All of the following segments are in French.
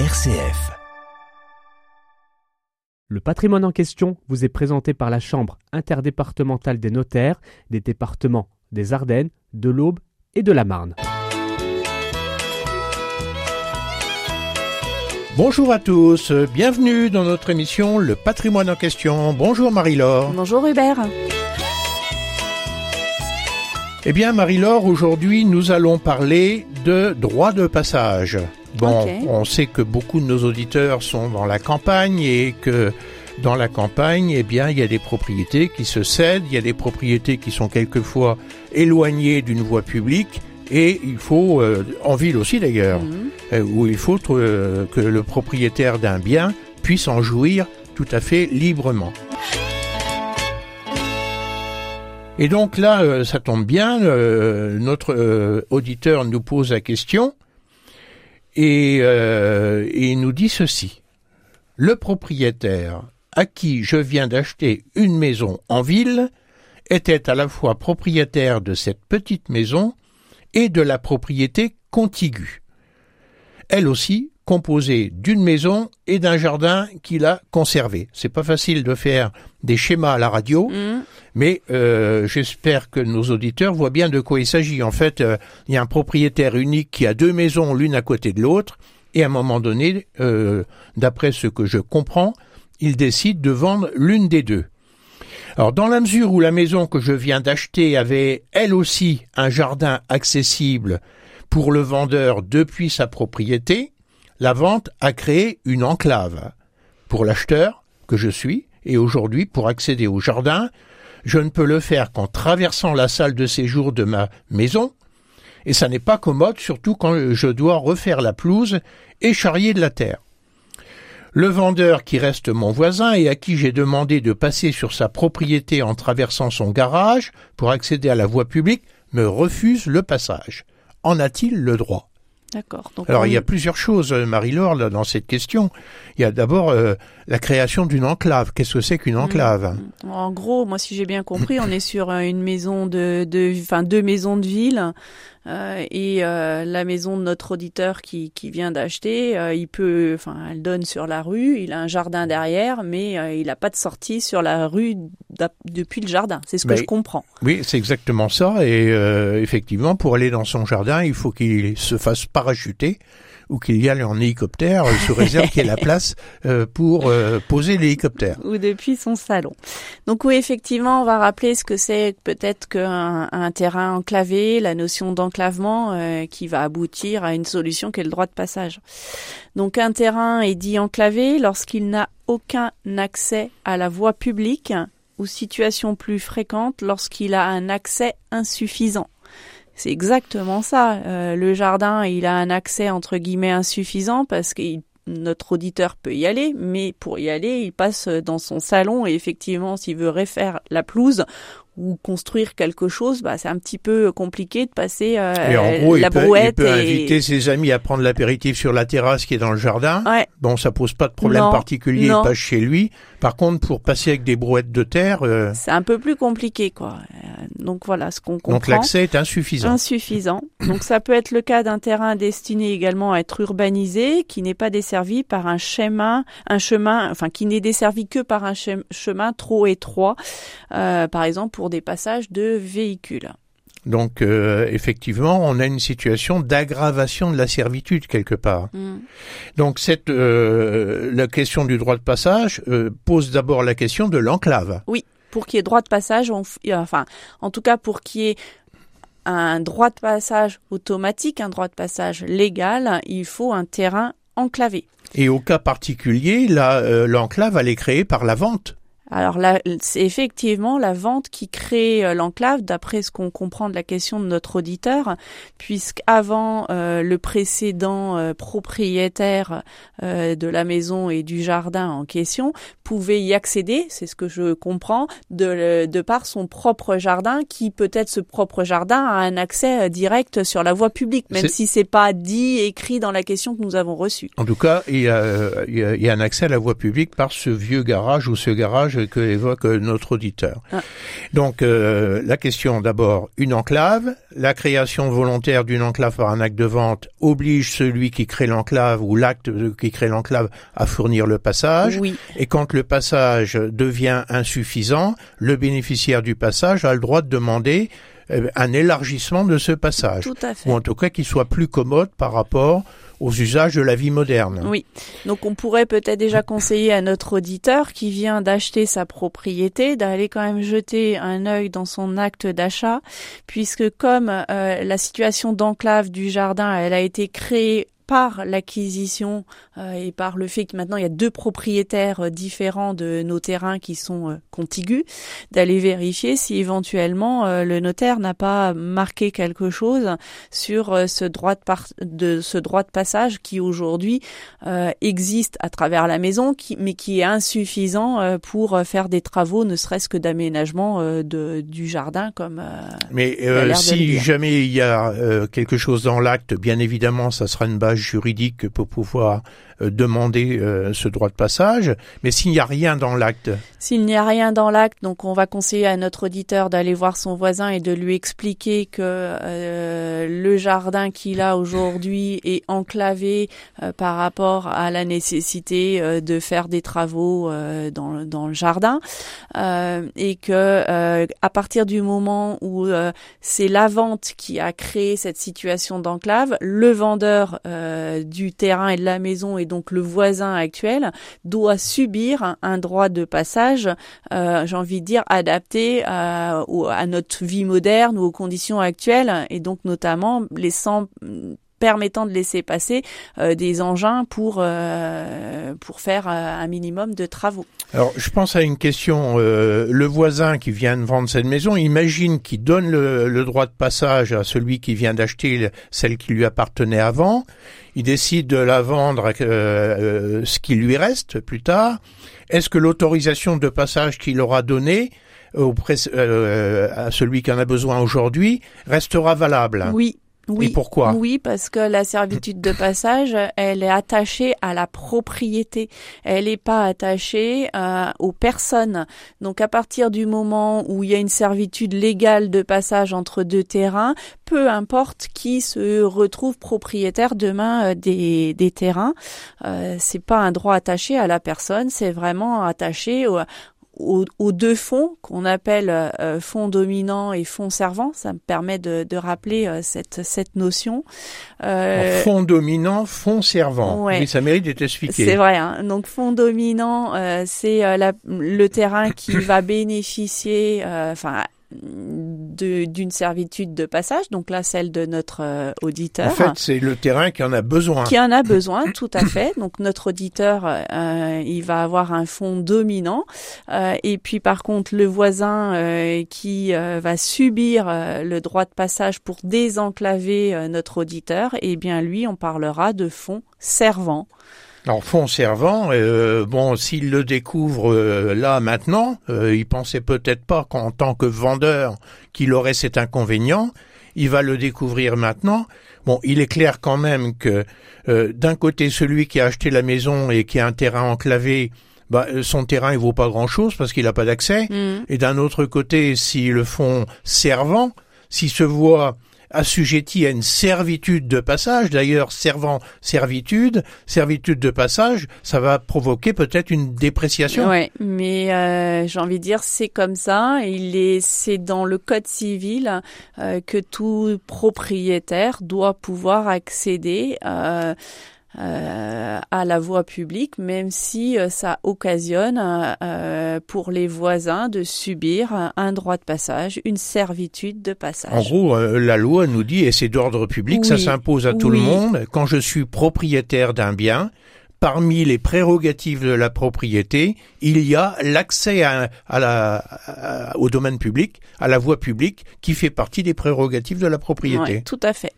RCF. Le patrimoine en question vous est présenté par la Chambre interdépartementale des notaires des départements des Ardennes, de l'Aube et de la Marne. Bonjour à tous, bienvenue dans notre émission Le patrimoine en question. Bonjour Marie-Laure. Bonjour Hubert. Eh bien Marie-Laure, aujourd'hui nous allons parler de droit de passage. Bon, on sait que beaucoup de nos auditeurs sont dans la campagne et que dans la campagne, eh bien, il y a des propriétés qui se cèdent, il y a des propriétés qui sont quelquefois éloignées d'une voie publique et il faut, euh, en ville aussi d'ailleurs, Mhm. euh, où il faut euh, que le propriétaire d'un bien puisse en jouir tout à fait librement. Et donc là, euh, ça tombe bien, euh, notre auditeur nous pose la question et, euh, nous dit ceci. Le propriétaire à qui je viens d'acheter une maison en ville était à la fois propriétaire de cette petite maison et de la propriété contiguë. Elle aussi composée d'une maison et d'un jardin qu'il a conservé. C'est pas facile de faire des schémas à la radio, Mhm. mais euh, j'espère que nos auditeurs voient bien de quoi il s'agit. En fait, euh, il y a un propriétaire unique qui a deux maisons l'une à côté de l'autre, et à un moment donné, euh, d'après ce que je comprends, il décide de vendre l'une des deux. Alors, dans la mesure où la maison que je viens d'acheter avait elle aussi un jardin accessible pour le vendeur depuis sa propriété, la vente a créé une enclave. Pour l'acheteur, que je suis, et aujourd'hui, pour accéder au jardin, je ne peux le faire qu'en traversant la salle de séjour de ma maison, et ça n'est pas commode, surtout quand je dois refaire la pelouse et charrier de la terre. Le vendeur qui reste mon voisin et à qui j'ai demandé de passer sur sa propriété en traversant son garage pour accéder à la voie publique me refuse le passage. En a-t-il le droit? D'accord. Alors on- il y a plusieurs choses, euh, Marie-Laure, là, dans cette question. Il y a d'abord euh, la création d'une enclave. Qu'est-ce que c'est qu'une enclave? En gros, moi, si j'ai bien compris, on est sur euh, une maison de, de, enfin, deux maisons de ville. Euh, et euh, la maison de notre auditeur qui, qui vient d'acheter, euh, il peut, enfin, elle donne sur la rue. Il a un jardin derrière, mais euh, il n'a pas de sortie sur la rue depuis le jardin. C'est ce que je comprends. Oui, c'est exactement ça. Et euh, effectivement, pour aller dans son jardin, il faut qu'il se fasse parachuter ou qu'il y aille en hélicoptère, sous réserve qu'il y ait la place euh, pour euh, poser l'hélicoptère. ou depuis son salon. Donc oui, effectivement, on va rappeler ce que c'est peut-être qu'un un terrain enclavé, la notion d'enclavement euh, qui va aboutir à une solution qui est le droit de passage. Donc un terrain est dit enclavé lorsqu'il n'a aucun accès à la voie publique ou situation plus fréquente lorsqu'il a un accès insuffisant. C'est exactement ça. Euh, le jardin, il a un accès entre guillemets insuffisant parce que notre auditeur peut y aller, mais pour y aller, il passe dans son salon et effectivement, s'il veut refaire la pelouse ou construire quelque chose, bah, c'est un petit peu compliqué de passer euh, Et en gros, la il peut, il brouette peut et... inviter ses amis à prendre l'apéritif sur la terrasse qui est dans le jardin. Ouais, Bon, ça pose pas de problème Non, particulier, non. pas chez lui. Par contre, pour passer avec des brouettes de terre, euh, c'est un peu plus compliqué, quoi. Euh, Donc voilà, ce qu'on comprend. donc l'accès est insuffisant. Insuffisant. Donc ça peut être le cas d'un terrain destiné également à être urbanisé, qui n'est pas desservi par un chemin, un chemin, enfin qui n'est desservi que par un chem- chemin trop étroit, euh, par exemple pour des passages de véhicules. Donc euh, effectivement, on a une situation d'aggravation de la servitude quelque part. Mm. Donc cette euh, la question du droit de passage euh, pose d'abord la question de l'enclave. Pour qu'il y ait droit de passage, on euh, enfin, en tout cas pour qu'il y ait un droit de passage automatique, un droit de passage légal, il faut un terrain enclavé. Et au cas particulier, euh, l'enclave elle est créée par la vente. Alors là, c'est effectivement la vente qui crée euh, l'enclave, d'après ce qu'on comprend de la question de notre auditeur, puisqu'avant euh, le précédent euh, propriétaire euh, de la maison et du jardin en question pouvait y accéder, c'est ce que je comprends, de, de par son propre jardin, qui peut-être ce propre jardin a un accès euh, direct sur la voie publique, même si c'est pas dit, écrit dans la question que nous avons reçue. En tout cas, il y, a, il y a- il y a un accès à la voie publique par ce vieux garage ou ce garage que, que évoque notre auditeur. Ah. Donc euh, la question d'abord, une enclave, la création volontaire d'une enclave par un acte de vente oblige celui qui crée l'enclave ou l'acte qui crée l'enclave à fournir le passage. Oui. Et quand le passage devient insuffisant, le bénéficiaire du passage a le droit de demander euh, un élargissement de ce passage. Tout à fait. Ou en tout cas qu'il soit plus commode par rapport aux usages de la vie moderne. Oui. Donc on pourrait peut-être déjà conseiller à notre auditeur qui vient d'acheter sa propriété d'aller quand même jeter un œil dans son acte d'achat puisque comme euh, la situation d'enclave du jardin, elle a été créée par l'acquisition euh, et par le fait que maintenant il y a deux propriétaires euh, différents de nos terrains qui sont euh, contigus, d'aller vérifier si éventuellement le notaire n'a pas marqué quelque chose sur ce droit de, de ce droit de passage qui aujourd'hui existe à travers la maison, qui, mais qui est insuffisant pour faire des travaux, ne serait-ce que d'aménagement de, du jardin comme. mais si jamais il y a quelque chose dans l'acte, bien évidemment, ça sera une base juridique pour pouvoir euh, demander euh, ce droit de passage. Mais s'il n'y a rien dans l'acte S'il n'y a rien dans l'acte, donc on va conseiller à notre auditeur d'aller voir son voisin et de lui expliquer que euh, le jardin qu'il a aujourd'hui est enclavé par rapport à la nécessité de faire des travaux dans, dans, le jardin et que à partir du moment où c'est la vente qui a créé cette situation d'enclave, le vendeur du terrain et de la maison et donc le voisin actuel doit subir un droit de passage, euh, j'ai envie de dire adapté à, euh, à notre vie moderne ou aux conditions actuelles et donc notamment laissant permettant de laisser passer euh, des engins pour euh, pour faire euh, un minimum de travaux. Alors, je pense à une question. le voisin qui vient de vendre cette maison, imagine qu'il donne le, le, droit de passage à celui qui vient d'acheter celle qui lui appartenait avant. Il décide de la vendre ce qui lui reste plus tard. Est-ce que l'autorisation de passage qu'il aura donnée auprès, à celui qui en a besoin aujourd'hui restera valable? Oui, oui, pourquoi? Oui, parce que la servitude de passage, elle est attachée à la propriété. Elle n'est pas attachée euh, aux personnes. Donc à partir du moment où il y a une servitude légale de passage entre deux terrains, peu importe qui se retrouve propriétaire demain euh, des, des terrains, euh, c'est pas un droit attaché à la personne, c'est vraiment attaché au, aux, deux fonds qu'on appelle euh, fonds dominant et fonds servant. Ça me permet de, de rappeler euh, cette, cette notion. Euh, fonds dominant, fonds servant. Oui, ça mérite d'être expliqué. C'est vrai. Hein. Donc fonds dominant, euh, c'est le terrain qui va bénéficier, enfin d'une servitude de passage, donc là celle de notre euh, auditeur. En fait, c'est le terrain qui en a besoin. Qui en a besoin, tout à fait. Donc notre auditeur, euh, il va avoir un fond dominant, euh, et puis par contre le voisin qui va subir le droit de passage pour désenclaver notre auditeur, eh bien lui, on parlera de fond servant. Alors fond servant, euh, bon, s'il le découvre euh, là maintenant, euh, il pensait peut-être pas qu'en tant que vendeur qu'il aurait cet inconvénient. Il va le découvrir maintenant. Bon, il est clair quand même que euh, d'un côté celui qui a acheté la maison et qui a un terrain enclavé, bah, son terrain il vaut pas grand chose parce qu'il n'a pas d'accès. Mm. Et d'un autre côté, si le fond servant, s'il se voit assujetti à une servitude de passage. D'ailleurs, servant servitude, servitude de passage, ça va provoquer peut-être une dépréciation. Oui, mais euh, j'ai envie de dire c'est comme ça. Il est, c'est dans le code civil euh, que tout propriétaire doit pouvoir accéder. Euh, euh, à la voie publique, même si euh, ça occasionne euh, pour les voisins de subir un droit de passage, une servitude de passage. En gros, la loi nous dit, et c'est d'ordre public, ça s'impose à tout le monde, quand je suis propriétaire d'un bien, parmi les prérogatives de la propriété, il y a l'accès à, la, au domaine public, à la voie publique, qui fait partie des prérogatives de la propriété. tout à fait.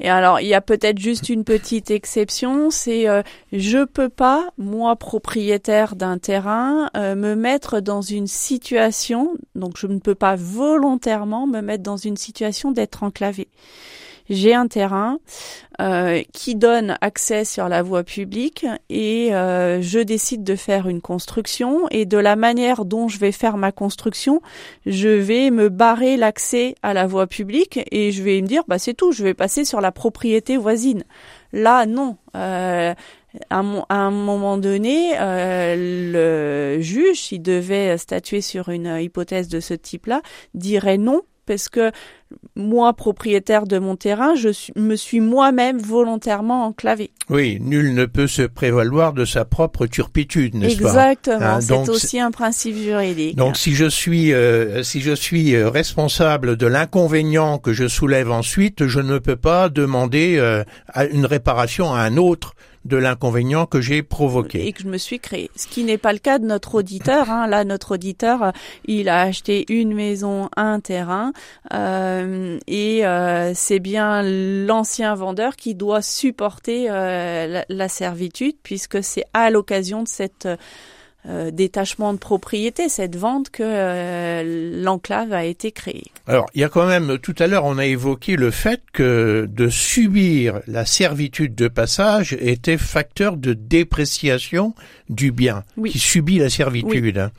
Et alors, il y a peut-être juste une petite exception, c'est euh, je peux pas, moi propriétaire d'un terrain, euh, me mettre dans une situation, donc je ne peux pas volontairement me mettre dans une situation d'être enclavé j'ai un terrain euh, qui donne accès sur la voie publique et euh, je décide de faire une construction et de la manière dont je vais faire ma construction, je vais me barrer l'accès à la voie publique et je vais me dire bah c'est tout, je vais passer sur la propriété voisine. Là non. Euh, à, un moment donné, euh, le juge, s'il devait statuer sur une hypothèse de ce type-là, dirait non parce que moi, propriétaire de mon terrain, je me suis moi-même volontairement enclavé. Oui, nul ne peut se prévaloir de sa propre turpitude, n'est-ce pas? Exactement, hein, c'est aussi un principe juridique. Donc si je suis euh, si je suis euh, responsable de l'inconvénient que je soulève ensuite, je ne peux pas demander euh, une réparation à un autre de l'inconvénient que j'ai provoqué. Et que je me suis créé. Ce qui n'est pas le cas de notre auditeur. Hein. Là, notre auditeur, il a acheté une maison, un terrain, euh, et euh, c'est bien l'ancien vendeur qui doit supporter euh, la, servitude, puisque c'est à l'occasion de cette euh, détachement de propriété, cette vente que euh, l'enclave a été créée. Alors, il y a quand même, tout à l'heure, on a évoqué le fait que de subir la servitude de passage était facteur de dépréciation du bien qui subit la servitude.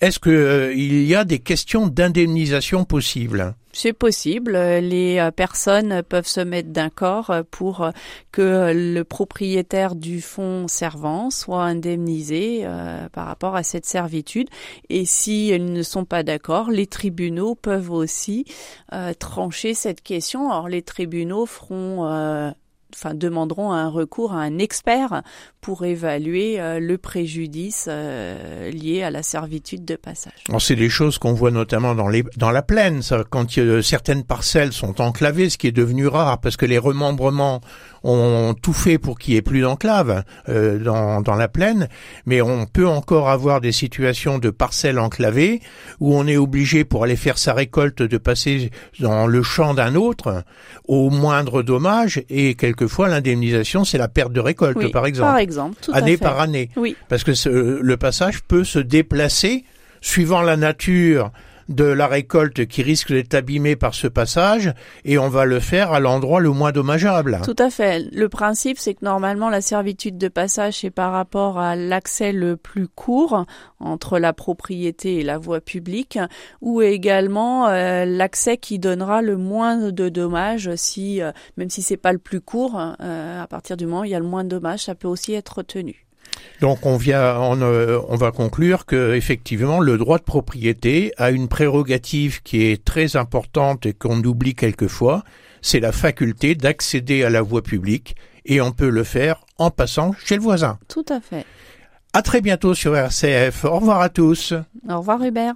Est-ce qu'il euh, y a des questions d'indemnisation possibles? C'est possible. Les euh, personnes peuvent se mettre d'accord pour que le propriétaire du fonds servant soit indemnisé euh, par rapport à cette servitude. Et si elles ne sont pas d'accord, les tribunaux peuvent aussi euh, trancher cette question. Or, les tribunaux feront enfin demanderont un recours à un expert pour évaluer euh, le préjudice euh, lié à la servitude de passage. C'est des choses qu'on voit notamment dans la plaine, quand certaines parcelles sont enclavées, ce qui est devenu rare parce que les remembrements ont tout fait pour qu'il n'y ait plus d'enclave euh, dans, dans la plaine, mais on peut encore avoir des situations de parcelles enclavées où on est obligé pour aller faire sa récolte de passer dans le champ d'un autre au moindre dommage et quelquefois l'indemnisation c'est la perte de récolte par exemple. Par exemple, tout année à fait. par année. Oui. Parce que le passage peut se déplacer suivant la nature de la récolte qui risque d'être abîmée par ce passage et on va le faire à l'endroit le moins dommageable. Tout à fait. Le principe, c'est que normalement la servitude de passage, c'est par rapport à l'accès le plus court entre la propriété et la voie publique ou également euh, l'accès qui donnera le moins de dommages si, euh, même si c'est pas le plus court, euh, à partir du moment où il y a le moins de dommages, ça peut aussi être retenu. Donc on vient, euh, on, va conclure que effectivement le droit de propriété a une prérogative qui est très importante et qu'on oublie quelquefois, c'est la faculté d'accéder à la voie publique et on peut le faire en passant chez le voisin. Tout à fait. À très bientôt sur RCF. Au revoir à tous. Au revoir Hubert.